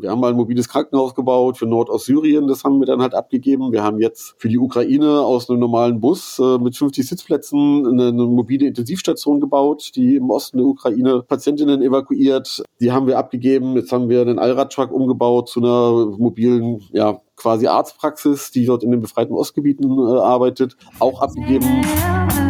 Wir haben mal ein mobiles Krankenhaus gebaut für Nordostsyrien, das haben wir dann halt abgegeben. Wir haben jetzt für die Ukraine aus einem normalen Bus äh, mit 50 Sitzplätzen eine, eine mobile Intensivstation gebaut, die im Osten der Ukraine Patientinnen evakuiert. Die haben wir abgegeben. Jetzt haben wir einen Allradtruck umgebaut zu einer mobilen, ja, quasi Arztpraxis, die dort in den befreiten Ostgebieten äh, arbeitet, auch abgegeben.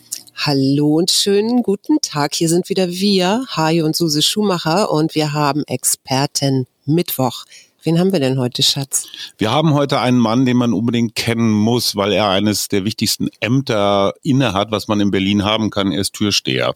Hallo und schönen guten Tag. Hier sind wieder wir, Hajo und Suse Schumacher und wir haben Experten Mittwoch. Wen haben wir denn heute, Schatz? Wir haben heute einen Mann, den man unbedingt kennen muss, weil er eines der wichtigsten Ämter innehat, was man in Berlin haben kann. Er ist Türsteher.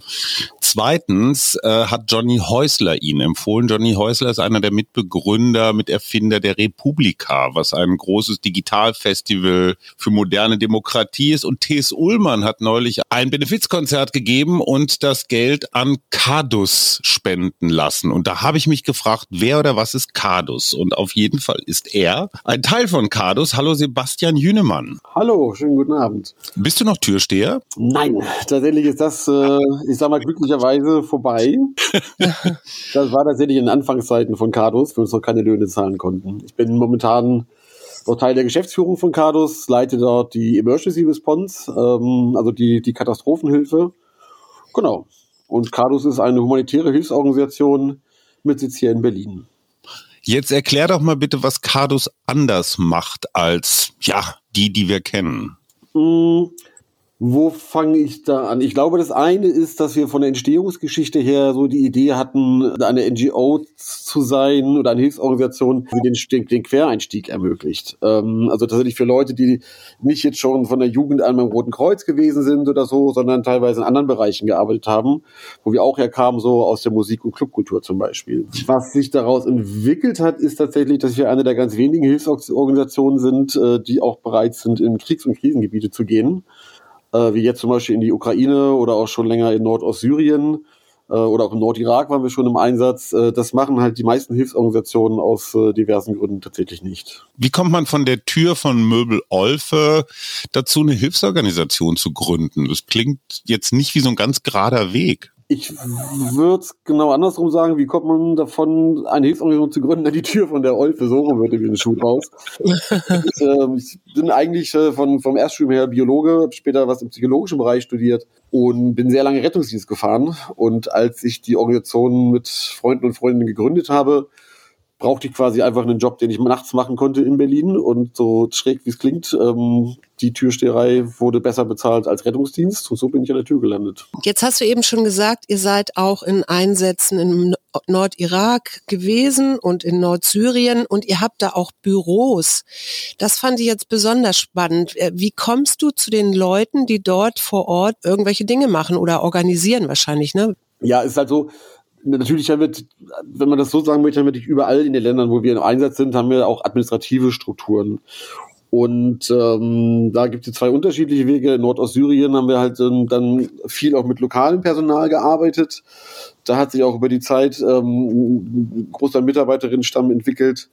Zweitens äh, hat Johnny Häusler ihn empfohlen. Johnny Häusler ist einer der Mitbegründer, Miterfinder der Republika, was ein großes Digitalfestival für moderne Demokratie ist. Und T.S. Ullmann hat neulich ein Benefizkonzert gegeben und das Geld an Cardus spenden lassen. Und da habe ich mich gefragt, wer oder was ist Cardus? Und auf jeden Fall ist er ein Teil von Cardus. Hallo Sebastian Jünemann. Hallo, schönen guten Abend. Bist du noch Türsteher? Nein, tatsächlich ist das, äh, ich sag mal, glücklicherweise vorbei. das war tatsächlich in den Anfangszeiten von Cardus, wo wir uns noch keine Löhne zahlen konnten. Ich bin momentan noch Teil der Geschäftsführung von Cardus, leite dort die Emergency Response, ähm, also die, die Katastrophenhilfe. Genau. Und Cardus ist eine humanitäre Hilfsorganisation mit Sitz hier in Berlin. Jetzt erklär doch mal bitte, was Cardus anders macht als, ja, die, die wir kennen. Mm, wo fange ich da an? Ich glaube, das eine ist, dass wir von der Entstehungsgeschichte her so die Idee hatten, eine NGO zu sein oder eine Hilfsorganisation, die den, den Quereinstieg ermöglicht. Ähm, also tatsächlich für Leute, die nicht jetzt schon von der Jugend an beim Roten Kreuz gewesen sind oder so, sondern teilweise in anderen Bereichen gearbeitet haben, wo wir auch herkamen, so aus der Musik- und Clubkultur zum Beispiel. Was sich daraus entwickelt hat, ist tatsächlich, dass wir eine der ganz wenigen Hilfsorganisationen sind, äh, die auch bereit sind, in Kriegs- und Krisengebiete zu gehen äh, wie jetzt zum Beispiel in die Ukraine oder auch schon länger in Nordostsyrien äh, oder auch im Nordirak waren wir schon im Einsatz. Äh, das machen halt die meisten Hilfsorganisationen aus äh, diversen Gründen tatsächlich nicht. Wie kommt man von der Tür von Möbel Olfe dazu, eine Hilfsorganisation zu gründen? Das klingt jetzt nicht wie so ein ganz gerader Weg. Ich würde es genau andersrum sagen. Wie kommt man davon, eine Hilfsorganisation zu gründen, die Tür von der Olfe, so rum würde wie ein Schuh raus. ich, äh, ich bin eigentlich äh, von, vom Erststudium her Biologe, habe später was im psychologischen Bereich studiert und bin sehr lange Rettungsdienst gefahren. Und als ich die Organisation mit Freunden und Freundinnen gegründet habe, brauchte ich quasi einfach einen Job, den ich nachts machen konnte in Berlin. Und so schräg wie es klingt, ähm, die Türsteherei wurde besser bezahlt als Rettungsdienst. Und so bin ich an der Tür gelandet. Jetzt hast du eben schon gesagt, ihr seid auch in Einsätzen im Nordirak gewesen und in Nordsyrien und ihr habt da auch Büros. Das fand ich jetzt besonders spannend. Äh, wie kommst du zu den Leuten, die dort vor Ort irgendwelche Dinge machen oder organisieren wahrscheinlich, ne? Ja, ist halt so, natürlich haben wir, wenn man das so sagen möchte, haben wir überall in den Ländern, wo wir im Einsatz sind, haben wir auch administrative Strukturen. Und ähm, da gibt es zwei unterschiedliche Wege. In Nordostsyrien haben wir halt ähm, dann viel auch mit lokalem Personal gearbeitet. Da hat sich auch über die Zeit ähm, ein großer Mitarbeiterinnenstamm entwickelt,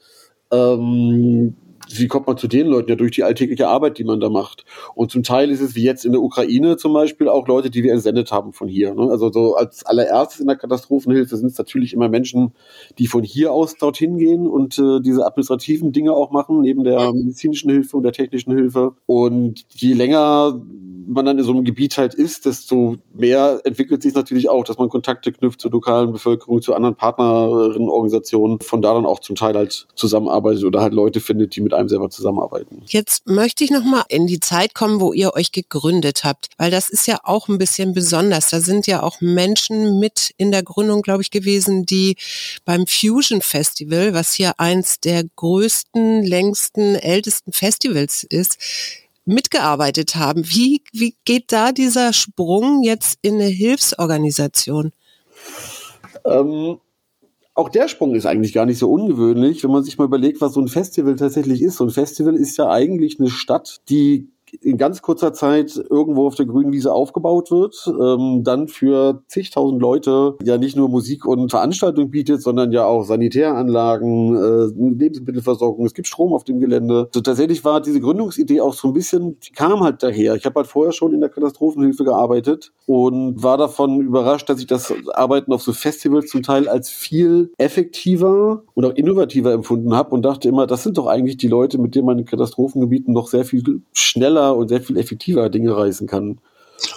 ähm, wie kommt man zu den Leuten? Ja, durch die alltägliche Arbeit, die man da macht. Und zum Teil ist es wie jetzt in der Ukraine zum Beispiel auch Leute, die wir entsendet haben von hier. Ne? Also so als allererstes in der Katastrophenhilfe sind es natürlich immer Menschen, die von hier aus dorthin gehen und äh, diese administrativen Dinge auch machen, neben der medizinischen Hilfe und der technischen Hilfe. Und je länger man dann in so einem Gebiet halt ist, desto mehr entwickelt sich natürlich auch, dass man Kontakte knüpft zur lokalen Bevölkerung, zu anderen Partnerinnenorganisationen, von da dann auch zum Teil halt zusammenarbeitet oder halt Leute findet, die mit einem selber zusammenarbeiten. Jetzt möchte ich nochmal in die Zeit kommen, wo ihr euch gegründet habt, weil das ist ja auch ein bisschen besonders. Da sind ja auch Menschen mit in der Gründung, glaube ich, gewesen, die beim Fusion Festival, was hier eins der größten, längsten, ältesten Festivals ist, mitgearbeitet haben. Wie, wie geht da dieser Sprung jetzt in eine Hilfsorganisation? Ähm, auch der Sprung ist eigentlich gar nicht so ungewöhnlich, wenn man sich mal überlegt, was so ein Festival tatsächlich ist. So ein Festival ist ja eigentlich eine Stadt, die in ganz kurzer Zeit irgendwo auf der grünen Wiese aufgebaut wird, ähm, dann für zigtausend Leute ja nicht nur Musik und Veranstaltung bietet, sondern ja auch Sanitäranlagen, äh, Lebensmittelversorgung, es gibt Strom auf dem Gelände. So, tatsächlich war diese Gründungsidee auch so ein bisschen, die kam halt daher. Ich habe halt vorher schon in der Katastrophenhilfe gearbeitet und war davon überrascht, dass ich das Arbeiten auf so Festivals zum Teil als viel effektiver und auch innovativer empfunden habe und dachte immer, das sind doch eigentlich die Leute, mit denen man in Katastrophengebieten noch sehr viel schneller schneller und sehr viel effektiver Dinge reißen kann.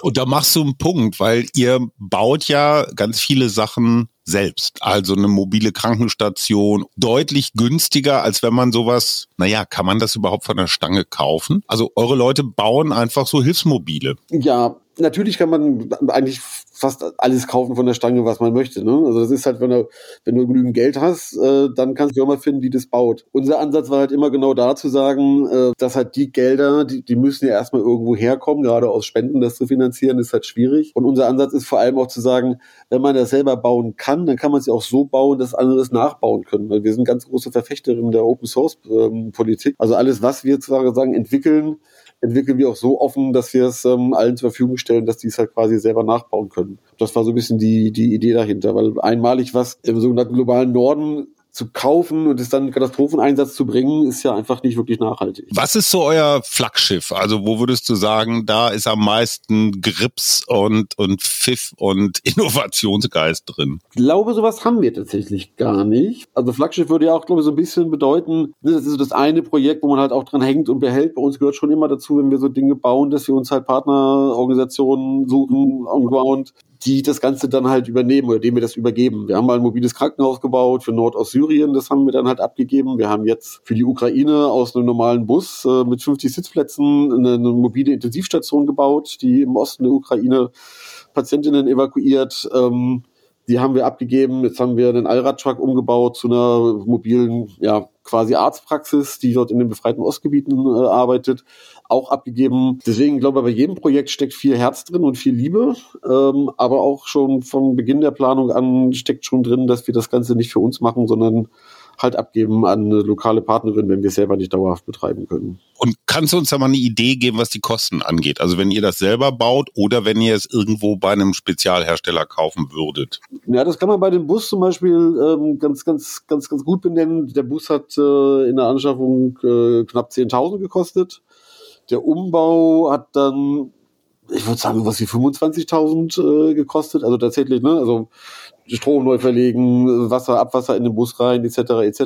Und da machst du einen Punkt, weil ihr baut ja ganz viele Sachen selbst. Also eine mobile Krankenstation deutlich günstiger, als wenn man sowas, naja, kann man das überhaupt von der Stange kaufen? Also eure Leute bauen einfach so Hilfsmobile. Ja, natürlich kann man eigentlich fast alles kaufen von der Stange, was man möchte. Ne? Also das ist halt, wenn du, wenn du genügend Geld hast, äh, dann kannst du mal finden, die das baut. Unser Ansatz war halt immer genau da zu sagen, äh, dass halt die Gelder, die, die müssen ja erstmal irgendwo herkommen, gerade aus Spenden das zu finanzieren, ist halt schwierig. Und unser Ansatz ist vor allem auch zu sagen, wenn man das selber bauen kann, dann kann man es ja auch so bauen, dass andere es nachbauen können. Weil wir sind ganz große Verfechterinnen der Open Source ähm, Politik. Also alles, was wir sozusagen entwickeln, entwickeln wir auch so offen, dass wir es ähm, allen zur Verfügung stellen, dass die es halt quasi selber nachbauen können. Das war so ein bisschen die, die Idee dahinter, weil einmalig was im sogenannten globalen Norden zu kaufen und es dann in Katastropheneinsatz zu bringen, ist ja einfach nicht wirklich nachhaltig. Was ist so euer Flaggschiff? Also wo würdest du sagen, da ist am meisten Grips und, und Pfiff und Innovationsgeist drin? Ich glaube, sowas haben wir tatsächlich gar nicht. Also Flaggschiff würde ja auch, glaube ich, so ein bisschen bedeuten, ne, das ist so das eine Projekt, wo man halt auch dran hängt und behält. Bei uns gehört schon immer dazu, wenn wir so Dinge bauen, dass wir uns halt Partnerorganisationen suchen on ground, die das Ganze dann halt übernehmen oder denen wir das übergeben. Wir haben mal ein mobiles Krankenhaus gebaut für Nordostsyrien, das haben wir dann halt abgegeben. Wir haben jetzt für die Ukraine aus einem normalen Bus äh, mit 50 Sitzplätzen eine, eine, mobile Intensivstation gebaut, die im Osten der Ukraine Patientinnen evakuiert. Ähm, die haben wir abgegeben. Jetzt haben wir einen Allradtruck umgebaut zu einer mobilen, ja, quasi Arztpraxis, die dort in den befreiten Ostgebieten äh, arbeitet, auch abgegeben. Deswegen glaube ich, bei jedem Projekt steckt viel Herz drin und viel Liebe. Ähm, aber auch schon von Beginn der Planung an steckt schon drin, dass wir das Ganze nicht für uns machen, sondern halt abgeben an eine lokale Partnerin, wenn wir es selber nicht dauerhaft betreiben können. Und kannst du uns da mal eine Idee geben, was die Kosten angeht? Also wenn ihr das selber baut oder wenn ihr es irgendwo bei einem Spezialhersteller kaufen würdet? Ja, das kann man bei dem Bus zum Beispiel ähm, ganz, ganz, ganz, ganz gut benennen. Der Bus hat äh, in der Anschaffung äh, knapp 10.000 gekostet. Der Umbau hat dann ich würde sagen, was wie 25.000 äh, gekostet. Also tatsächlich, ne? Also Strom neu verlegen, Wasser, Abwasser in den Bus rein, etc. etc.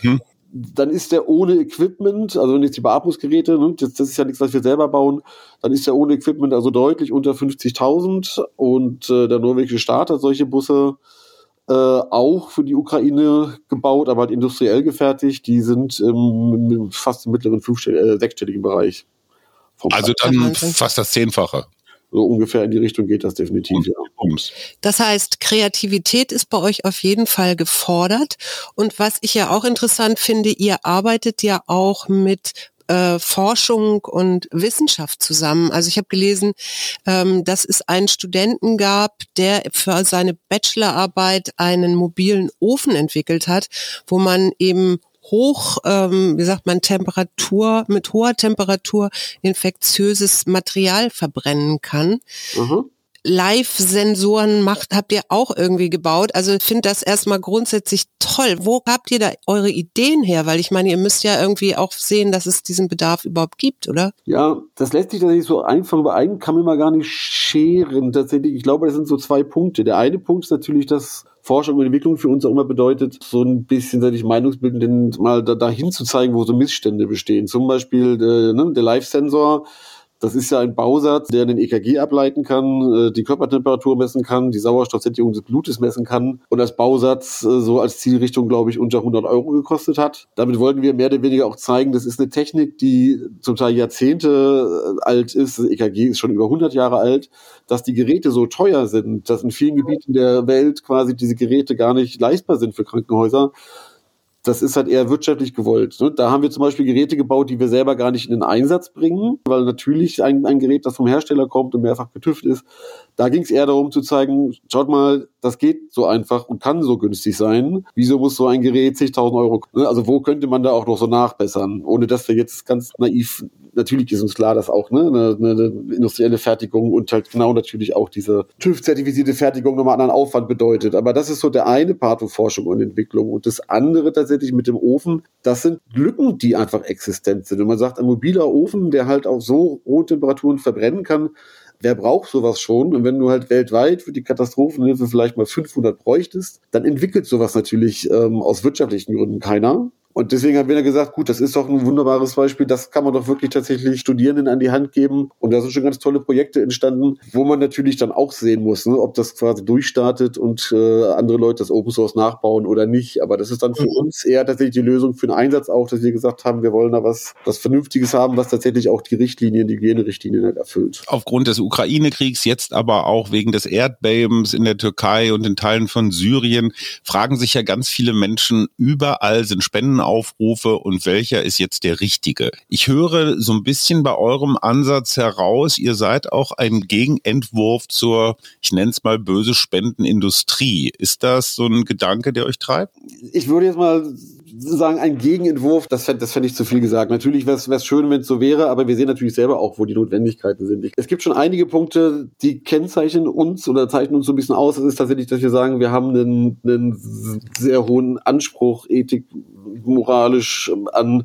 Hm. Dann ist der ohne Equipment, also nicht die Beatmungsgeräte, ne, das, das ist ja nichts, was wir selber bauen, dann ist der ohne Equipment also deutlich unter 50.000 und äh, der norwegische Staat hat solche Busse äh, auch für die Ukraine gebaut, aber halt industriell gefertigt. Die sind ähm, fast im mittleren äh, sechsstelligen Bereich. Also dann fast das Zehnfache so ungefähr in die Richtung geht das definitiv. Ja. Das heißt, Kreativität ist bei euch auf jeden Fall gefordert. Und was ich ja auch interessant finde, ihr arbeitet ja auch mit äh, Forschung und Wissenschaft zusammen. Also ich habe gelesen, ähm, dass es einen Studenten gab, der für seine Bachelorarbeit einen mobilen Ofen entwickelt hat, wo man eben hoch, ähm, wie sagt man, Temperatur, mit hoher Temperatur infektiöses Material verbrennen kann. Mhm. Live-Sensoren macht, habt ihr auch irgendwie gebaut. Also ich finde das erstmal grundsätzlich toll. Wo habt ihr da eure Ideen her? Weil ich meine, ihr müsst ja irgendwie auch sehen, dass es diesen Bedarf überhaupt gibt, oder? Ja, das lässt sich tatsächlich so einfach über einen kann man immer gar nicht scheren. Tatsächlich, ich glaube, das sind so zwei Punkte. Der eine Punkt ist natürlich, dass Forschung und Entwicklung für uns auch immer bedeutet, so ein bisschen, sag ich, Meinungsbildenden mal da, dahin zu zeigen, wo so Missstände bestehen. Zum Beispiel äh, ne, der Live-Sensor das ist ja ein Bausatz, der den EKG ableiten kann, äh, die Körpertemperatur messen kann, die Sauerstoffsättigung des Blutes messen kann und als Bausatz äh, so als Zielrichtung, glaube ich, unter 100 Euro gekostet hat. Damit wollten wir mehr oder weniger auch zeigen, das ist eine Technik, die zum Teil Jahrzehnte äh, alt ist. Das EKG ist schon über 100 Jahre alt, dass die Geräte so teuer sind, dass in vielen Gebieten der Welt quasi diese Geräte gar nicht leistbar sind für Krankenhäuser das ist halt eher wirtschaftlich gewollt. Ne? Da haben wir zum Beispiel Geräte gebaut, die wir selber gar nicht in den Einsatz bringen, weil natürlich ein, ein Gerät, das vom Hersteller kommt und mehrfach getüft ist, da ging es eher darum zu zeigen, schaut mal, das geht so einfach und kann so günstig sein. Wieso muss so ein Gerät zigtausend Euro? Ne? Also wo könnte man da auch noch so nachbessern, ohne dass wir jetzt ganz naiv natürlich ist uns klar, dass auch ne, eine, eine industrielle Fertigung und halt genau natürlich auch diese TÜV-zertifizierte Fertigung nochmal anderen Aufwand bedeutet. Aber das ist so der eine Part von Forschung und Entwicklung. Und das andere tatsächlich mit dem Ofen, das sind Lücken, die einfach existent sind. Und man sagt, ein mobiler Ofen, der halt auf so hohe Temperaturen verbrennen kann, wer braucht sowas schon? Und wenn du halt weltweit für die Katastrophenhilfe vielleicht mal 500 bräuchtest, dann entwickelt sowas natürlich ähm, aus wirtschaftlichen Gründen keiner. Und deswegen haben wir gesagt, gut, das ist doch ein wunderbares Beispiel, das kann man doch wirklich tatsächlich Studierenden an die Hand geben. Und da sind schon ganz tolle Projekte entstanden, wo man natürlich dann auch sehen muss, ne, ob das quasi durchstartet und äh, andere Leute das Open Source nachbauen oder nicht. Aber das ist dann für mhm. uns eher tatsächlich die Lösung für den Einsatz auch, dass wir gesagt haben, wir wollen da was, was Vernünftiges haben, was tatsächlich auch die Richtlinien, die Hygienerichtlinien halt erfüllt. Aufgrund des Ukraine-Kriegs, jetzt aber auch wegen des Erdbebens in der Türkei und in Teilen von Syrien, fragen sich ja ganz viele Menschen, überall sind Spenden Aufrufe und welcher ist jetzt der richtige. Ich höre so ein bisschen bei eurem Ansatz heraus, ihr seid auch ein Gegenentwurf zur, ich nenne es mal böse Spendenindustrie. Ist das so ein Gedanke, der euch treibt? Ich würde jetzt mal sagen, ein Gegenentwurf, das fände das fänd ich zu viel gesagt. Natürlich wäre es schön, wenn es so wäre, aber wir sehen natürlich selber auch, wo die Notwendigkeiten sind. Es gibt schon einige Punkte, die kennzeichnen uns oder zeichnen uns so ein bisschen aus. Das ist tatsächlich, dass wir sagen, wir haben einen, einen sehr hohen Anspruch, Ethik, moralisch an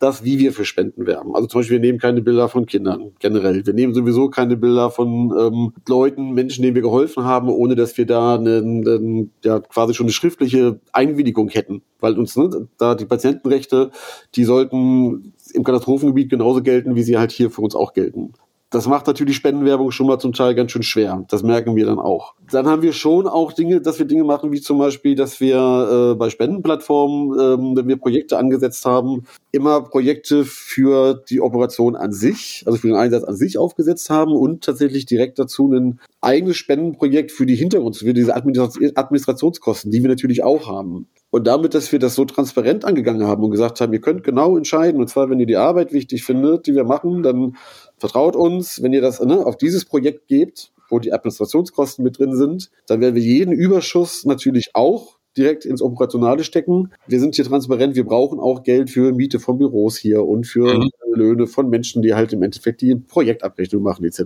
das, wie wir für Spenden werben. Also zum Beispiel, wir nehmen keine Bilder von Kindern generell. Wir nehmen sowieso keine Bilder von ähm, Leuten, Menschen, denen wir geholfen haben, ohne dass wir da eine, eine, ja, quasi schon eine schriftliche Einwilligung hätten. Weil uns ne, da die Patientenrechte, die sollten im Katastrophengebiet genauso gelten, wie sie halt hier für uns auch gelten. Das macht natürlich Spendenwerbung schon mal zum Teil ganz schön schwer. Das merken wir dann auch. Dann haben wir schon auch Dinge, dass wir Dinge machen, wie zum Beispiel, dass wir äh, bei Spendenplattformen, ähm, wenn wir Projekte angesetzt haben, immer Projekte für die Operation an sich, also für den Einsatz an sich aufgesetzt haben und tatsächlich direkt dazu ein eigenes Spendenprojekt für die Hintergrund, für diese Administrationskosten, die wir natürlich auch haben. Und damit, dass wir das so transparent angegangen haben und gesagt haben, ihr könnt genau entscheiden, und zwar, wenn ihr die Arbeit wichtig findet, die wir machen, dann vertraut uns, wenn ihr das ne, auf dieses Projekt gebt, wo die Administrationskosten mit drin sind, dann werden wir jeden Überschuss natürlich auch direkt ins Operationale stecken. Wir sind hier transparent, wir brauchen auch Geld für Miete von Büros hier und für mhm. Löhne von Menschen, die halt im Endeffekt die Projektabrechnung machen etc.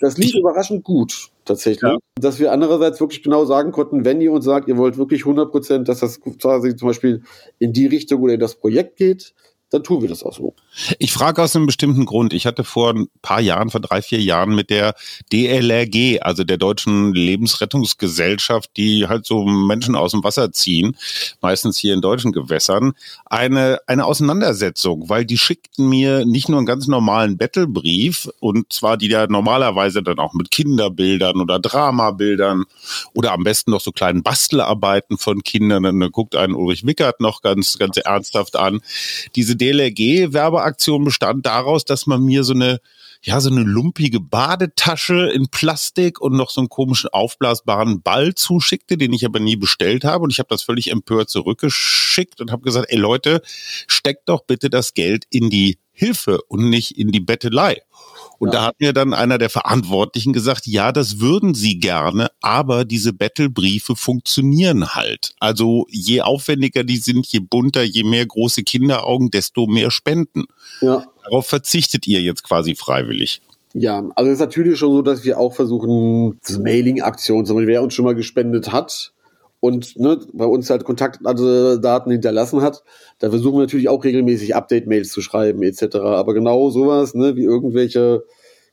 Das lief überraschend gut tatsächlich, ja. dass wir andererseits wirklich genau sagen konnten, wenn ihr uns sagt, ihr wollt wirklich 100 Prozent, dass das quasi zum Beispiel in die Richtung oder in das Projekt geht, dann tun wir das auch so. Ich frage aus einem bestimmten Grund. Ich hatte vor ein paar Jahren, vor drei, vier Jahren mit der DLRG, also der Deutschen Lebensrettungsgesellschaft, die halt so Menschen aus dem Wasser ziehen, meistens hier in deutschen Gewässern, eine, eine Auseinandersetzung, weil die schickten mir nicht nur einen ganz normalen Battlebrief und zwar die ja normalerweise dann auch mit Kinderbildern oder Dramabildern oder am besten noch so kleinen Bastelarbeiten von Kindern. Und dann guckt einen Ulrich Wickert noch ganz, ganz ernsthaft an. Diese DLRG-Werbeaktion bestand daraus, dass man mir so eine ja, so eine lumpige Badetasche in Plastik und noch so einen komischen aufblasbaren Ball zuschickte, den ich aber nie bestellt habe. Und ich habe das völlig empört zurückgeschickt und habe gesagt, ey Leute, steckt doch bitte das Geld in die Hilfe und nicht in die Bettelei. Und ja. da hat mir dann einer der Verantwortlichen gesagt, ja, das würden sie gerne, aber diese Battlebriefe funktionieren halt. Also je aufwendiger die sind, je bunter, je mehr große Kinderaugen, desto mehr Spenden. Ja. Darauf verzichtet ihr jetzt quasi freiwillig. Ja, also es ist natürlich schon so, dass wir auch versuchen, Mailing-Aktionen, zum Beispiel, wer uns schon mal gespendet hat, und ne, bei uns halt Kontaktdaten hinterlassen hat, da versuchen wir natürlich auch regelmäßig Update-Mails zu schreiben etc. Aber genau sowas, ne, wie irgendwelche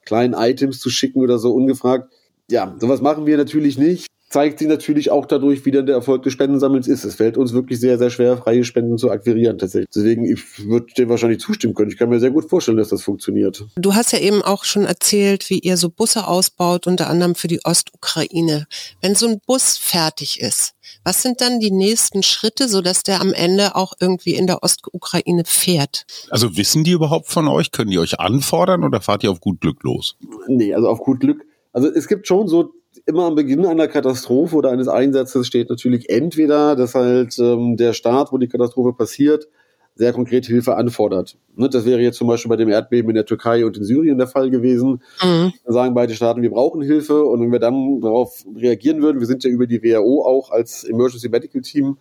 kleinen Items zu schicken oder so ungefragt, ja, sowas machen wir natürlich nicht zeigt sich natürlich auch dadurch, wie dann der Erfolg des Spendensammelns ist. Es fällt uns wirklich sehr, sehr schwer, freie Spenden zu akquirieren tatsächlich. Deswegen, ich würde dir wahrscheinlich zustimmen können. Ich kann mir sehr gut vorstellen, dass das funktioniert. Du hast ja eben auch schon erzählt, wie ihr so Busse ausbaut, unter anderem für die Ostukraine. Wenn so ein Bus fertig ist, was sind dann die nächsten Schritte, sodass der am Ende auch irgendwie in der Ostukraine fährt? Also wissen die überhaupt von euch? Können die euch anfordern oder fahrt ihr auf gut Glück los? Nee, also auf gut Glück. Also es gibt schon so immer am Beginn einer Katastrophe oder eines Einsatzes steht natürlich entweder, dass halt ähm, der Staat, wo die Katastrophe passiert, sehr konkret Hilfe anfordert. Ne, das wäre jetzt zum Beispiel bei dem Erdbeben in der Türkei und in Syrien der Fall gewesen. Mhm. Da sagen beide Staaten, wir brauchen Hilfe und wenn wir dann darauf reagieren würden, wir sind ja über die WHO auch als Emergency Medical Team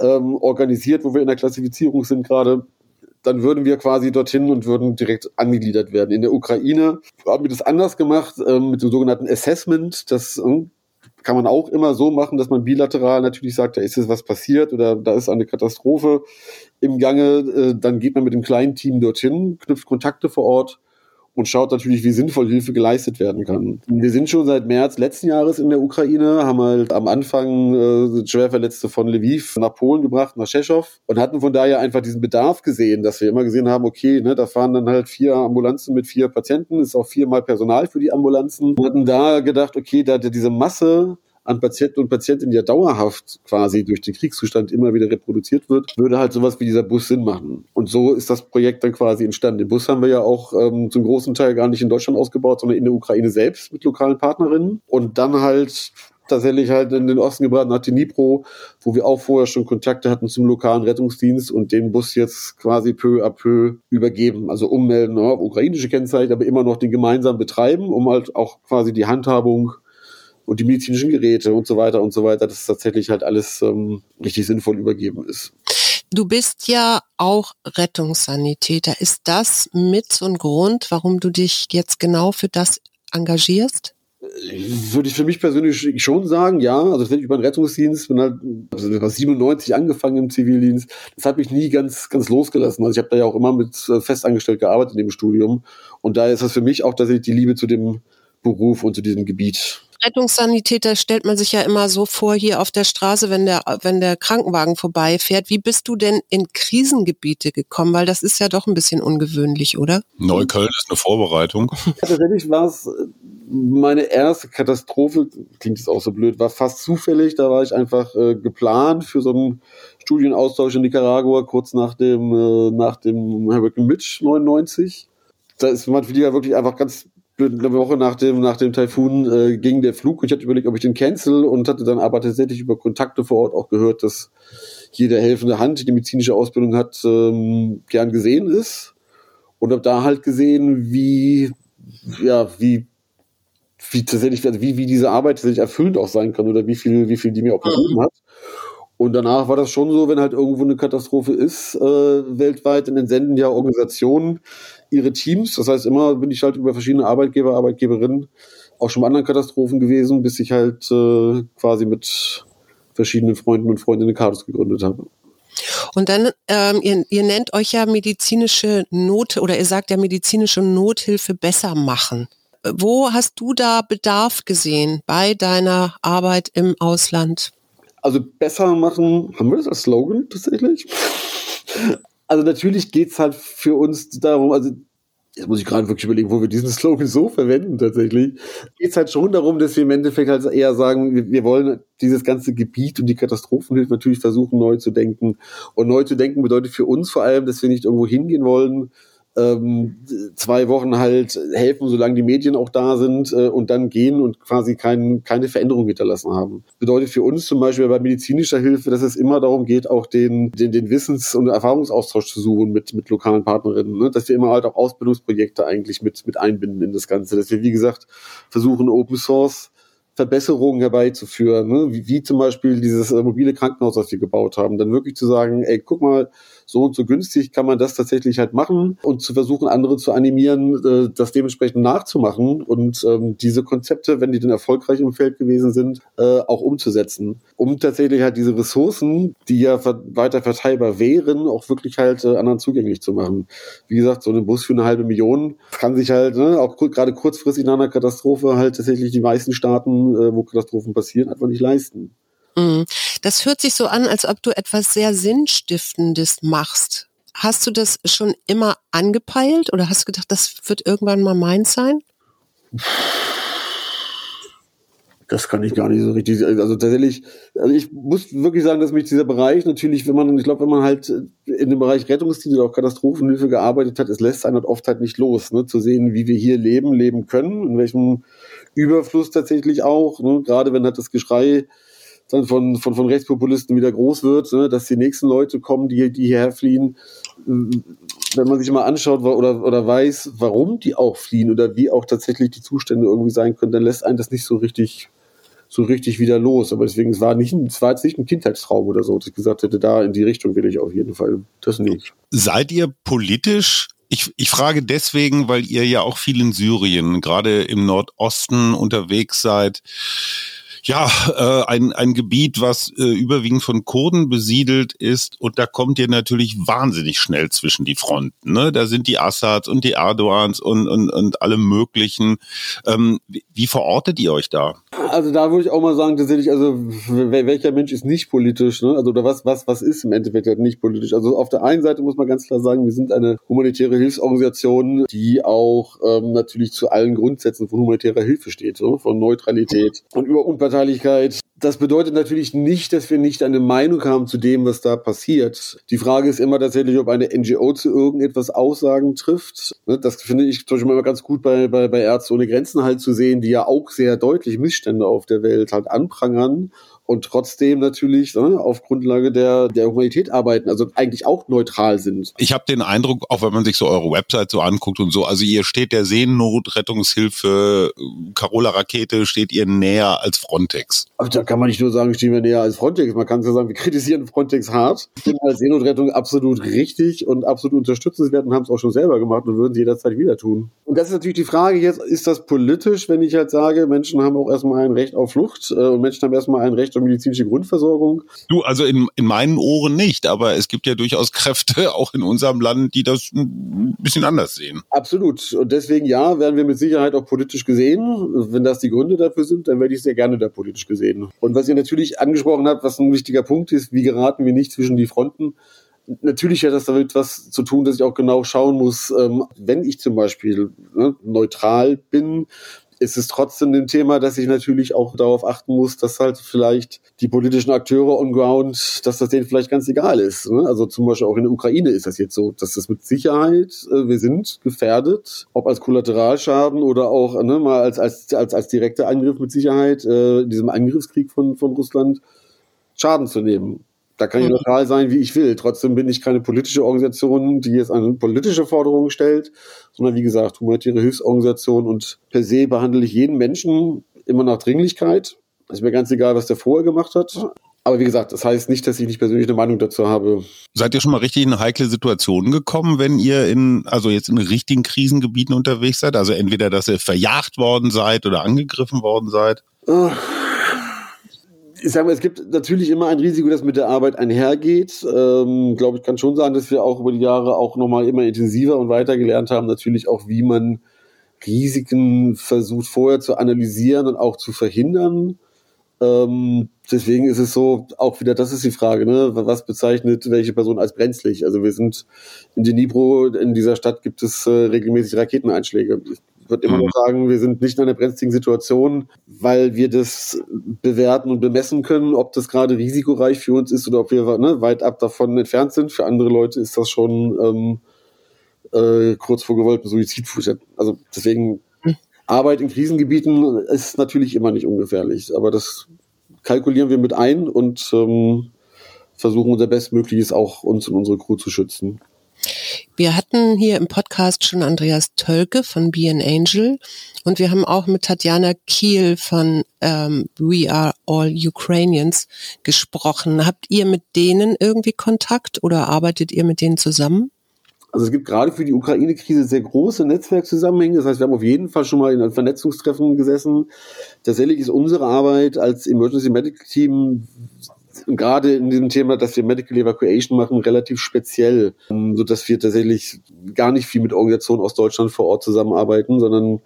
ähm, organisiert, wo wir in der Klassifizierung sind gerade, dann würden wir quasi dorthin und würden direkt angegliedert werden. In der Ukraine haben wir das anders gemacht, ähm, mit dem sogenannten Assessment. Das ähm, kann man auch immer so machen, dass man bilateral natürlich sagt, da ist jetzt was passiert oder da ist eine Katastrophe im Gange. Äh, dann geht man mit dem kleinen Team dorthin, knüpft Kontakte vor Ort und schaut natürlich, wie sinnvoll Hilfe geleistet werden kann. Wir sind schon seit März letzten Jahres in der Ukraine, haben halt am Anfang äh, Schwerverletzte von Lviv nach Polen gebracht, nach Tschechow und hatten von daher einfach diesen Bedarf gesehen, dass wir immer gesehen haben, okay, ne, da fahren dann halt vier Ambulanzen mit vier Patienten, ist auch viermal Personal für die Ambulanzen. Wir hatten da gedacht, okay, da diese Masse an Patienten und Patientinnen ja dauerhaft quasi durch den Kriegszustand immer wieder reproduziert wird, würde halt sowas wie dieser Bus Sinn machen. Und so ist das Projekt dann quasi entstanden. Den Bus haben wir ja auch ähm, zum großen Teil gar nicht in Deutschland ausgebaut, sondern in der Ukraine selbst mit lokalen Partnerinnen. Und dann halt tatsächlich halt in den Osten gebracht, nach Dnipro, wo wir auch vorher schon Kontakte hatten zum lokalen Rettungsdienst und den Bus jetzt quasi peu à peu übergeben. Also ummelden, ja, ukrainische Kennzeichen, aber immer noch den gemeinsam betreiben, um halt auch quasi die Handhabung und die medizinischen Geräte und so weiter und so weiter, dass tatsächlich halt alles ähm, richtig sinnvoll übergeben ist. Du bist ja auch Rettungssanitäter. Ist das mit so ein Grund, warum du dich jetzt genau für das engagierst? Würde ich für mich persönlich schon sagen, ja. Also ich über den Rettungsdienst, bin halt also 97 angefangen im Zivildienst. Das hat mich nie ganz, ganz losgelassen. Also ich habe da ja auch immer mit äh, festangestellt gearbeitet in dem Studium. Und da ist das für mich auch tatsächlich die Liebe zu dem Beruf und zu diesem Gebiet. Rettungssanitäter stellt man sich ja immer so vor hier auf der Straße, wenn der, wenn der Krankenwagen vorbeifährt. Wie bist du denn in Krisengebiete gekommen? Weil das ist ja doch ein bisschen ungewöhnlich, oder? Neukölln ist eine Vorbereitung. Tatsächlich war es meine erste Katastrophe, klingt jetzt auch so blöd, war fast zufällig. Da war ich einfach äh, geplant für so einen Studienaustausch in Nicaragua kurz nach dem, äh, nach dem Hurricane Mitch 99. Da ist man ja wirklich einfach ganz eine Woche nach dem, nach dem Taifun äh, ging der Flug. Ich hatte überlegt, ob ich den cancel und hatte dann aber tatsächlich über Kontakte vor Ort auch gehört, dass hier der helfende Hand, die medizinische Ausbildung hat, ähm, gern gesehen ist. Und habe da halt gesehen, wie, ja, wie, wie tatsächlich, also wie, wie diese Arbeit tatsächlich erfüllend auch sein kann oder wie viel, wie viel die mir auch gegeben hat. Und danach war das schon so, wenn halt irgendwo eine Katastrophe ist, äh, weltweit, dann entsenden ja Organisationen ihre Teams. Das heißt, immer bin ich halt über verschiedene Arbeitgeber, Arbeitgeberinnen auch schon bei anderen Katastrophen gewesen, bis ich halt äh, quasi mit verschiedenen Freunden und Freundinnen Kardus gegründet habe. Und dann, ähm, ihr, ihr nennt euch ja medizinische Not oder ihr sagt ja medizinische Nothilfe besser machen. Wo hast du da Bedarf gesehen bei deiner Arbeit im Ausland? Also besser machen, haben wir das als Slogan tatsächlich? Also natürlich geht's halt für uns darum, also jetzt muss ich gerade wirklich überlegen, wo wir diesen Slogan so verwenden tatsächlich. Geht's halt schon darum, dass wir im Endeffekt halt eher sagen, wir, wir wollen dieses ganze Gebiet und die Katastrophenhilfe natürlich versuchen neu zu denken. Und neu zu denken bedeutet für uns vor allem, dass wir nicht irgendwo hingehen wollen, ähm, zwei Wochen halt helfen, solange die Medien auch da sind äh, und dann gehen und quasi kein, keine Veränderung hinterlassen haben. Bedeutet für uns zum Beispiel bei medizinischer Hilfe, dass es immer darum geht, auch den, den, den Wissens- und Erfahrungsaustausch zu suchen mit, mit lokalen Partnerinnen, ne? dass wir immer halt auch Ausbildungsprojekte eigentlich mit, mit einbinden in das Ganze, dass wir, wie gesagt, versuchen, Open Source Verbesserungen herbeizuführen, ne? wie, wie zum Beispiel dieses äh, mobile Krankenhaus, das wir gebaut haben, dann wirklich zu sagen, ey, guck mal, so und so günstig kann man das tatsächlich halt machen und zu versuchen, andere zu animieren, äh, das dementsprechend nachzumachen und ähm, diese Konzepte, wenn die dann erfolgreich im Feld gewesen sind, äh, auch umzusetzen, um tatsächlich halt diese Ressourcen, die ja weiter verteilbar wären, auch wirklich halt äh, anderen zugänglich zu machen. Wie gesagt, so ein Bus für eine halbe Million kann sich halt, ne, auch gerade kurzfristig nach einer Katastrophe halt tatsächlich die meisten Staaten, äh, wo Katastrophen passieren, einfach nicht leisten. Das hört sich so an, als ob du etwas sehr Sinnstiftendes machst. Hast du das schon immer angepeilt oder hast du gedacht, das wird irgendwann mal meins sein? Das kann ich gar nicht so richtig. Also tatsächlich, also ich muss wirklich sagen, dass mich dieser Bereich natürlich, wenn man, ich glaube, wenn man halt in dem Bereich Rettungsdienst oder auch Katastrophenhilfe gearbeitet hat, es lässt einen oft halt nicht los, ne? zu sehen, wie wir hier leben, leben können, in welchem Überfluss tatsächlich auch, ne? gerade wenn halt das Geschrei von, von, von Rechtspopulisten wieder groß wird, ne? dass die nächsten Leute kommen, die, die hierher fliehen. Wenn man sich mal anschaut oder, oder weiß, warum die auch fliehen oder wie auch tatsächlich die Zustände irgendwie sein können, dann lässt einen das nicht so richtig so richtig wieder los. Aber deswegen, es war nicht, es war jetzt nicht ein Kindheitstraum oder so, dass ich gesagt hätte, da in die Richtung will ich auf jeden Fall. Das nicht. Seid ihr politisch ich, ich frage deswegen, weil ihr ja auch viel in Syrien, gerade im Nordosten unterwegs seid ja, äh, ein, ein Gebiet, was äh, überwiegend von Kurden besiedelt ist. Und da kommt ihr natürlich wahnsinnig schnell zwischen die Fronten. Ne? Da sind die Assads und die Erdogans und, und, und alle möglichen. Ähm, wie, verortet ihr euch da? Also da würde ich auch mal sagen, tatsächlich, also welcher Mensch ist nicht politisch? Ne? Also oder was, was, was ist im Endeffekt halt nicht politisch? Also auf der einen Seite muss man ganz klar sagen, wir sind eine humanitäre Hilfsorganisation, die auch ähm, natürlich zu allen Grundsätzen von humanitärer Hilfe steht, so, von Neutralität und über Unparteilichkeit. Das bedeutet natürlich nicht, dass wir nicht eine Meinung haben zu dem, was da passiert. Die Frage ist immer tatsächlich, ob eine NGO zu irgendetwas Aussagen trifft. Ne, das finde ich zum Beispiel immer ganz gut bei, bei, bei Ärzte ohne Grenzen halt zu sehen, die ja auch sehr deutlich Missstände auf der Welt halt anprangern und trotzdem natürlich ne, auf Grundlage der, der Humanität arbeiten, also eigentlich auch neutral sind. Ich habe den Eindruck, auch wenn man sich so eure Website so anguckt und so, also ihr steht der Seenotrettungshilfe, Carola Rakete steht ihr näher als Frontex. Aber da kann man nicht nur sagen, stehen wir näher als Frontex, man kann ja sagen, wir kritisieren Frontex hart, finden als Seenotrettung absolut richtig und absolut unterstützenswert und haben es auch schon selber gemacht und würden es jederzeit wieder tun. Und das ist natürlich die Frage jetzt, ist das politisch, wenn ich halt sage, Menschen haben auch erstmal ein Recht auf Flucht äh, und Menschen haben erstmal ein Recht zur medizinische Grundversorgung. Du, also in, in meinen Ohren nicht, aber es gibt ja durchaus Kräfte auch in unserem Land, die das ein bisschen anders sehen. Absolut. Und deswegen ja, werden wir mit Sicherheit auch politisch gesehen. Wenn das die Gründe dafür sind, dann werde ich sehr gerne da politisch gesehen. Und was ihr natürlich angesprochen habt, was ein wichtiger Punkt ist, wie geraten wir nicht zwischen die Fronten? natürlich hat das damit was zu tun, dass ich auch genau schauen muss, ähm, wenn ich zum Beispiel ne, neutral bin, ist es trotzdem ein Thema, dass ich natürlich auch darauf achten muss, dass halt vielleicht die politischen Akteure on ground, dass das denen vielleicht ganz egal ist. Ne? Also zum Beispiel auch in der Ukraine ist das jetzt so, dass das mit Sicherheit, äh, wir sind gefährdet, ob als Kollateralschaden oder auch ne, mal als, als, als, als direkter Angriff mit Sicherheit, äh, in diesem Angriffskrieg von, von Russland Schaden zu nehmen. Da kann ich neutral sein, wie ich will. Trotzdem bin ich keine politische Organisation, die jetzt eine politische Forderung stellt, sondern wie gesagt, humanitäre Hilfsorganisation und per se behandle ich jeden Menschen immer nach Dringlichkeit. Ist mir ganz egal, was der vorher gemacht hat. Aber wie gesagt, das heißt nicht, dass ich nicht persönlich eine Meinung dazu habe. Seid ihr schon mal richtig in heikle Situationen gekommen, wenn ihr in, also jetzt in richtigen Krisengebieten unterwegs seid? Also entweder, dass ihr verjagt worden seid oder angegriffen worden seid? Uh ich sage mal, es gibt natürlich immer ein Risiko, das mit der Arbeit einhergeht. Ähm, glaube ich, kann schon sagen, dass wir auch über die Jahre auch nochmal immer intensiver und weiter gelernt haben, natürlich auch, wie man Risiken versucht vorher zu analysieren und auch zu verhindern. Ähm, deswegen ist es so, auch wieder, das ist die Frage, ne? was bezeichnet welche Person als brenzlig? Also wir sind in Dnipro, in dieser Stadt gibt es äh, regelmäßig Raketeneinschläge. Ich würde immer mhm. noch sagen, wir sind nicht in einer brenzligen Situation, weil wir das bewerten und bemessen können, ob das gerade risikoreich für uns ist oder ob wir ne, weit ab davon entfernt sind. Für andere Leute ist das schon ähm, äh, kurz vor gewolltem Suizid. Also deswegen hm. Arbeit in Krisengebieten ist natürlich immer nicht ungefährlich, aber das kalkulieren wir mit ein und ähm, versuchen unser Bestmögliches auch uns und unsere Crew zu schützen. Wir hatten hier im Podcast schon Andreas Tölke von Be an Angel und wir haben auch mit Tatjana Kiel von ähm, We Are All Ukrainians gesprochen. Habt ihr mit denen irgendwie Kontakt oder arbeitet ihr mit denen zusammen? Also es gibt gerade für die Ukraine-Krise sehr große Netzwerkzusammenhänge. Das heißt, wir haben auf jeden Fall schon mal in einem Vernetzungstreffen gesessen. Tatsächlich ist unsere Arbeit als Emergency Medical Team gerade in diesem Thema, dass wir Medical Evacuation machen, relativ speziell, ähm, so dass wir tatsächlich gar nicht viel mit Organisationen aus Deutschland vor Ort zusammenarbeiten, sondern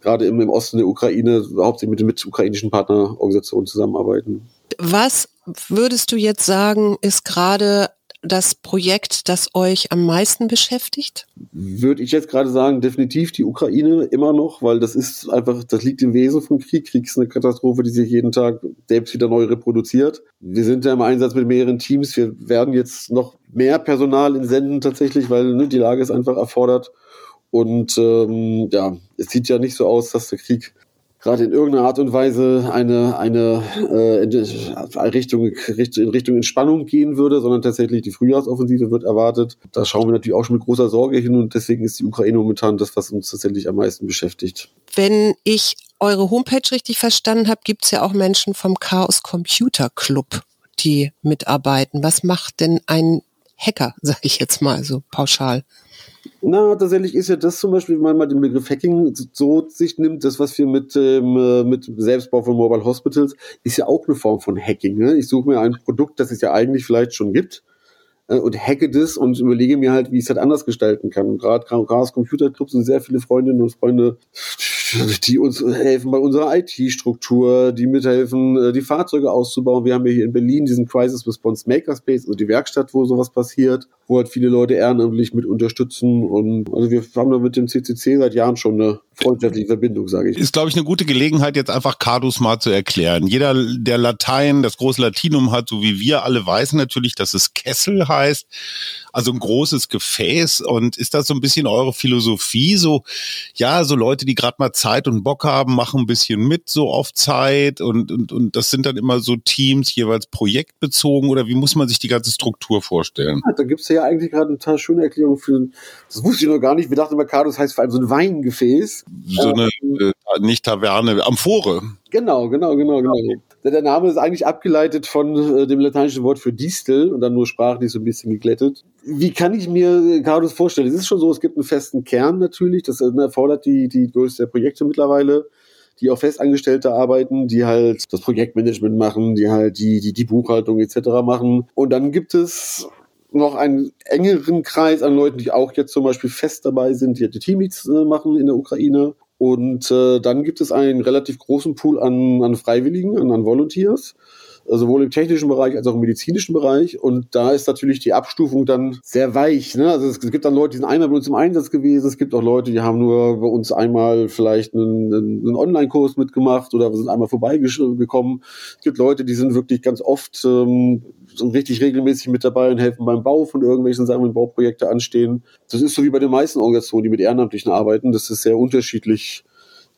gerade im, im Osten der Ukraine hauptsächlich mit, mit ukrainischen Partnerorganisationen zusammenarbeiten. Was würdest du jetzt sagen, ist gerade das Projekt, das euch am meisten beschäftigt? Würde ich jetzt gerade sagen, definitiv die Ukraine immer noch, weil das ist einfach, das liegt im Wesen von Krieg. Krieg ist eine Katastrophe, die sich jeden Tag selbst wieder neu reproduziert. Wir sind ja im Einsatz mit mehreren Teams. Wir werden jetzt noch mehr Personal in Senden tatsächlich, weil ne, die Lage es einfach erfordert. Und ähm, ja, es sieht ja nicht so aus, dass der Krieg gerade in irgendeiner Art und Weise eine, eine äh, in Richtung, in Richtung Entspannung gehen würde, sondern tatsächlich die Frühjahrsoffensive wird erwartet. Da schauen wir natürlich auch schon mit großer Sorge hin und deswegen ist die Ukraine momentan das, was uns tatsächlich am meisten beschäftigt. Wenn ich eure Homepage richtig verstanden habe, gibt es ja auch Menschen vom Chaos Computer Club, die mitarbeiten. Was macht denn ein Hacker, sage ich jetzt mal so pauschal? Na, tatsächlich ist ja das zum Beispiel, wenn man mal den Begriff Hacking so sich nimmt, das, was wir mit, ähm, mit Selbstbau von Mobile Hospitals, ist ja auch eine Form von Hacking. Ne? Ich suche mir ein Produkt, das es ja eigentlich vielleicht schon gibt äh, und hacke das und überlege mir halt, wie ich es halt anders gestalten kann. Gerade Chaos Computer Club sind sehr viele Freundinnen und Freunde, die uns helfen bei unserer IT-Struktur, die mithelfen, äh, die Fahrzeuge auszubauen. Wir haben ja hier in Berlin diesen Crisis Response Makerspace, also die Werkstatt, wo sowas passiert, wo halt viele Leute ehrenamtlich mit unterstützen. Und also wir haben da mit dem CCC seit Jahren schon eine freundschaftliche Verbindung, sage ich. Ist, glaube ich, eine gute Gelegenheit, jetzt einfach Cardus mal zu erklären. Jeder, der Latein, das große Latinum hat, so wie wir alle, weiß natürlich, dass es Kessel heißt. Also ein großes Gefäß. Und ist das so ein bisschen eure Philosophie? So, ja, so Leute, die gerade mal Zeit und Bock haben, machen ein bisschen mit, so auf Zeit. Und, und, und das sind dann immer so Teams, jeweils projektbezogen. Oder wie muss man sich die ganze Struktur vorstellen? Ja, da gibt's ja eigentlich gerade eine total schöne Erklärung für, das wusste ich noch gar nicht. Wir dachten immer, Cardus heißt vor allem so ein Weingefäß. So eine, äh, nicht Taverne, Amphore. Genau, genau, genau, genau. Der Name ist eigentlich abgeleitet von äh, dem lateinischen Wort für Distel und dann nur sprachlich so ein bisschen geglättet. Wie kann ich mir Cardus vorstellen? Es ist schon so, es gibt einen festen Kern natürlich, das äh, erfordert die, die größte Projekte mittlerweile die auch Festangestellte arbeiten, die halt das Projektmanagement machen, die halt die, die, die Buchhaltung etc. machen. Und dann gibt es noch einen engeren Kreis an Leuten, die auch jetzt zum Beispiel fest dabei sind, die, Teammeets äh, machen in der Ukraine. Und äh, dann gibt es einen relativ großen Pool an, an Freiwilligen, an, an Volunteers sowohl im technischen Bereich als auch im medizinischen Bereich. Und da ist natürlich die Abstufung dann sehr weich. Ne? Also es gibt dann Leute, die sind einmal bei uns im Einsatz gewesen. Es gibt auch Leute, die haben nur bei uns einmal vielleicht einen, einen Online-Kurs mitgemacht oder sind einmal vorbeigekommen. Es gibt Leute, die sind wirklich ganz oft ähm, sind richtig regelmäßig mit dabei und helfen beim Bau von irgendwelchen Sachen, wenn Bauprojekte anstehen. Das ist so wie bei den meisten Organisationen, die mit Ehrenamtlichen arbeiten. Das ist sehr unterschiedlich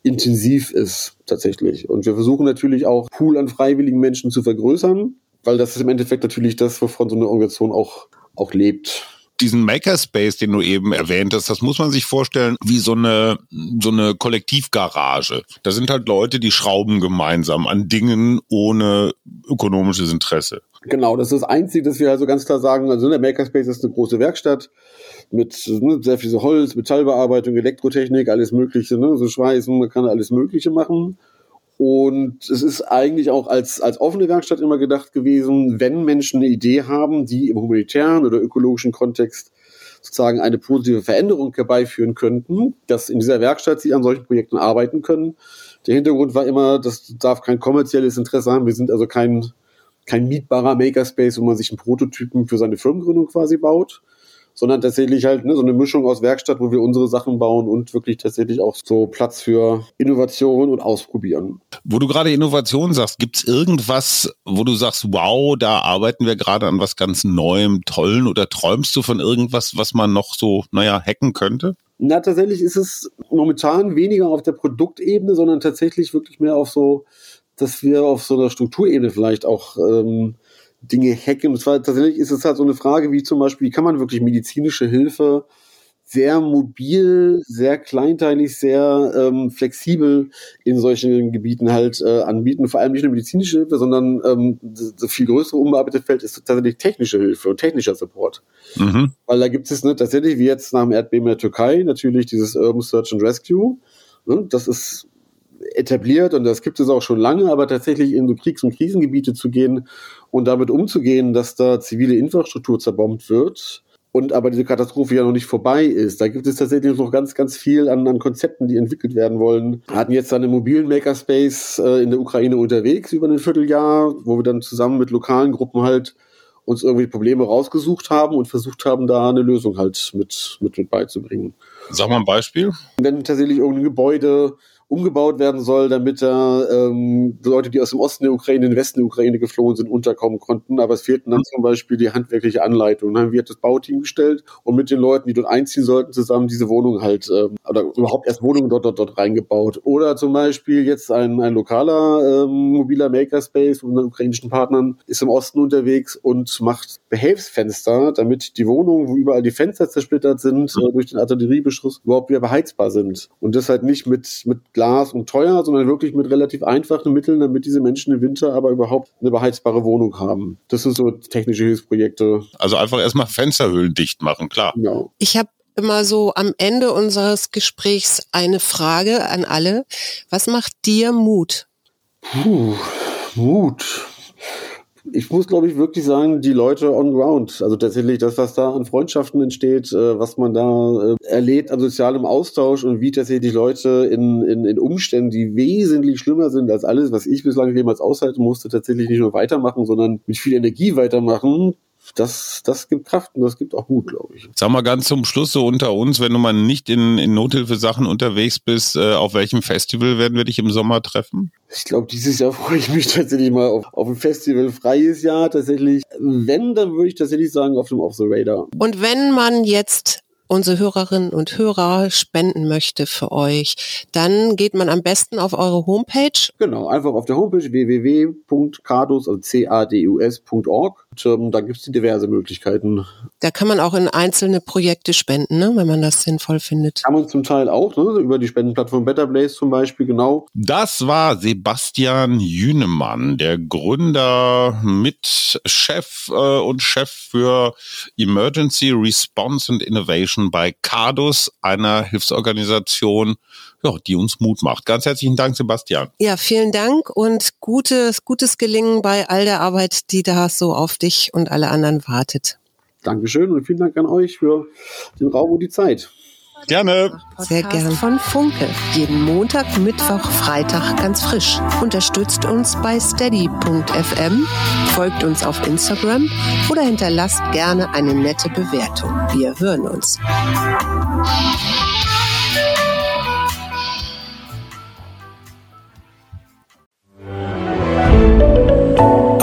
intensiv ist tatsächlich. Und wir versuchen natürlich auch Pool an freiwilligen Menschen zu vergrößern, weil das ist im Endeffekt natürlich das, wovon so eine Organisation auch, auch lebt diesen Makerspace, den du eben erwähnt hast, das muss man sich vorstellen wie so eine, so eine Kollektivgarage. Da sind halt Leute, die schrauben gemeinsam an Dingen ohne ökonomisches Interesse. Genau, das ist das Einzige, dass wir also ganz klar sagen, also der Makerspace ist eine große Werkstatt mit ne, sehr viel so Holz, Metallbearbeitung, Elektrotechnik, alles Mögliche, ne, so Schweißen, man kann alles Mögliche machen. Und es ist eigentlich auch als, als offene Werkstatt immer gedacht gewesen, wenn Menschen eine Idee haben, die im humanitären oder ökologischen Kontext sozusagen eine positive Veränderung herbeiführen könnten, dass in dieser Werkstatt sie an solchen Projekten arbeiten können. Der Hintergrund war immer, das darf kein kommerzielles Interesse haben. Wir sind also kein, kein mietbarer Makerspace, wo man sich einen Prototypen für seine Firmengründung quasi baut, sondern tatsächlich halt ne, so eine Mischung aus Werkstatt, wo wir unsere Sachen bauen und wirklich tatsächlich auch so Platz für Innovation und Ausprobieren. Wo du gerade Innovation sagst, gibt's irgendwas, wo du sagst, wow, da arbeiten wir gerade an was ganz Neuem, Tollen oder träumst du von irgendwas, was man noch so, naja, hacken könnte? Na, tatsächlich ist es momentan weniger auf der Produktebene, sondern tatsächlich wirklich mehr auf so, dass wir auf so einer Strukturebene vielleicht auch ähm, Dinge hacken. Und zwar tatsächlich ist es halt so eine Frage, wie zum Beispiel, wie kann man wirklich medizinische Hilfe sehr mobil, sehr kleinteilig, sehr ähm, flexibel in solchen Gebieten halt äh, anbieten. Vor allem nicht nur medizinische Hilfe, sondern ähm, das viel größere unbearbeitete Feld ist tatsächlich technische Hilfe und technischer Support. Mhm. Weil da gibt es ne, tatsächlich, wie jetzt nach dem Erdbeben in der Türkei, natürlich dieses Urban Search and Rescue. Ne, das ist etabliert und das gibt es auch schon lange, aber tatsächlich in so Kriegs- und Krisengebiete zu gehen und damit umzugehen, dass da zivile Infrastruktur zerbombt wird und aber diese Katastrophe ja noch nicht vorbei ist. Da gibt es tatsächlich noch ganz, ganz viel an, an Konzepten, die entwickelt werden wollen. Wir hatten jetzt einen mobilen Makerspace äh, in der Ukraine unterwegs über ein Vierteljahr, wo wir dann zusammen mit lokalen Gruppen halt uns irgendwie Probleme rausgesucht haben und versucht haben, da eine Lösung halt mit, mit, mit beizubringen. Sag mal ein Beispiel. Wenn tatsächlich irgendein Gebäude umgebaut werden soll, damit da ähm, Leute, die aus dem Osten der Ukraine in den Westen der Ukraine geflohen sind, unterkommen konnten. Aber es fehlten dann zum Beispiel die handwerkliche Anleitung. Dann haben wir das Bauteam gestellt und mit den Leuten, die dort einziehen sollten, zusammen diese Wohnung halt ähm, oder überhaupt erst Wohnungen dort, dort, dort reingebaut. Oder zum Beispiel jetzt ein, ein lokaler ähm, mobiler Makerspace von unseren ukrainischen Partnern ist im Osten unterwegs und macht Behelfsfenster, damit die Wohnungen, wo überall die Fenster zersplittert sind, äh, durch den Artilleriebeschuss überhaupt wieder beheizbar sind. Und das halt nicht mit, mit Glas und teuer, sondern wirklich mit relativ einfachen Mitteln, damit diese Menschen im Winter aber überhaupt eine beheizbare Wohnung haben. Das sind so technische Hilfsprojekte. Also einfach erstmal Fensterhöhlen dicht machen, klar. Ja. Ich habe immer so am Ende unseres Gesprächs eine Frage an alle. Was macht dir Mut? Puh, Mut. Ich muss, glaube ich, wirklich sagen, die Leute on ground. Also tatsächlich das, was da an Freundschaften entsteht, äh, was man da äh, erlebt an sozialem Austausch und wie tatsächlich Leute in, in, in Umständen, die wesentlich schlimmer sind als alles, was ich bislang jemals aushalten musste, tatsächlich nicht nur weitermachen, sondern mit viel Energie weitermachen das, das gibt Kraft und das gibt auch Mut, glaube ich. Sag mal ganz zum Schluss so unter uns, wenn du mal nicht in, in Nothilfesachen unterwegs bist, äh, auf welchem Festival werden wir dich im Sommer treffen? Ich glaube, dieses Jahr freue ich mich tatsächlich mal auf, auf ein Festival, freies Jahr tatsächlich. Wenn, dann würde ich tatsächlich sagen, auf dem Off the Radar. Und wenn man jetzt unsere Hörerinnen und Hörer spenden möchte für euch, dann geht man am besten auf eure Homepage. Genau, einfach auf der Homepage www.cadus, also c-a-d-u-s.org. Und ähm, da gibt es diverse Möglichkeiten. Da kann man auch in einzelne Projekte spenden, ne, wenn man das sinnvoll findet. Kann man zum Teil auch, ne, über die Spendenplattform Better Place zum Beispiel, genau. Das war Sebastian Jünemann, der Gründer, Mitchef äh, und Chef für Emergency Response and Innovation bei CADUS, einer Hilfsorganisation, ja, die uns Mut macht. Ganz herzlichen Dank, Sebastian. Ja, vielen Dank und gutes, gutes Gelingen bei all der Arbeit, die da so auf dich und alle anderen wartet. Dankeschön und vielen Dank an euch für den Raum und die Zeit. Gerne. Sehr gern. Von Funke. Jeden Montag, Mittwoch, Freitag ganz frisch. Unterstützt uns bei steady.fm, folgt uns auf Instagram oder hinterlasst gerne eine nette Bewertung. Wir hören uns.